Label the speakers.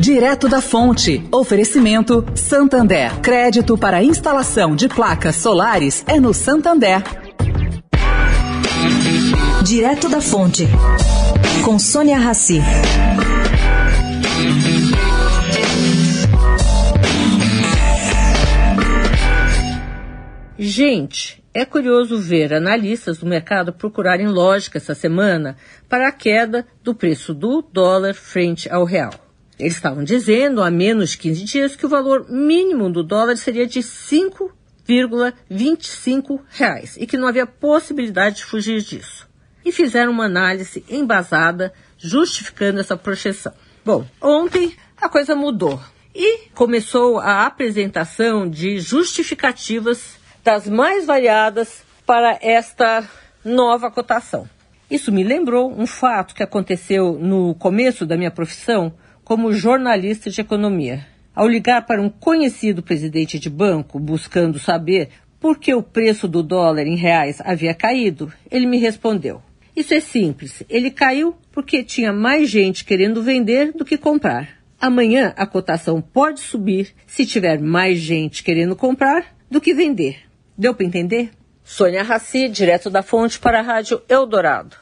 Speaker 1: Direto da Fonte. Oferecimento Santander. Crédito para instalação de placas solares é no Santander.
Speaker 2: Direto da Fonte. Com Sônia Rassi.
Speaker 3: Gente, é curioso ver analistas do mercado procurarem lógica essa semana para a queda do preço do dólar frente ao real. Eles estavam dizendo há menos de 15 dias que o valor mínimo do dólar seria de 5,25 reais e que não havia possibilidade de fugir disso. E fizeram uma análise embasada justificando essa projeção. Bom, ontem a coisa mudou e começou a apresentação de justificativas das mais variadas para esta nova cotação. Isso me lembrou um fato que aconteceu no começo da minha profissão como jornalista de economia. Ao ligar para um conhecido presidente de banco buscando saber por que o preço do dólar em reais havia caído, ele me respondeu: Isso é simples, ele caiu porque tinha mais gente querendo vender do que comprar. Amanhã a cotação pode subir se tiver mais gente querendo comprar do que vender. Deu para entender? Sônia Raci, direto da fonte para a Rádio Eldorado.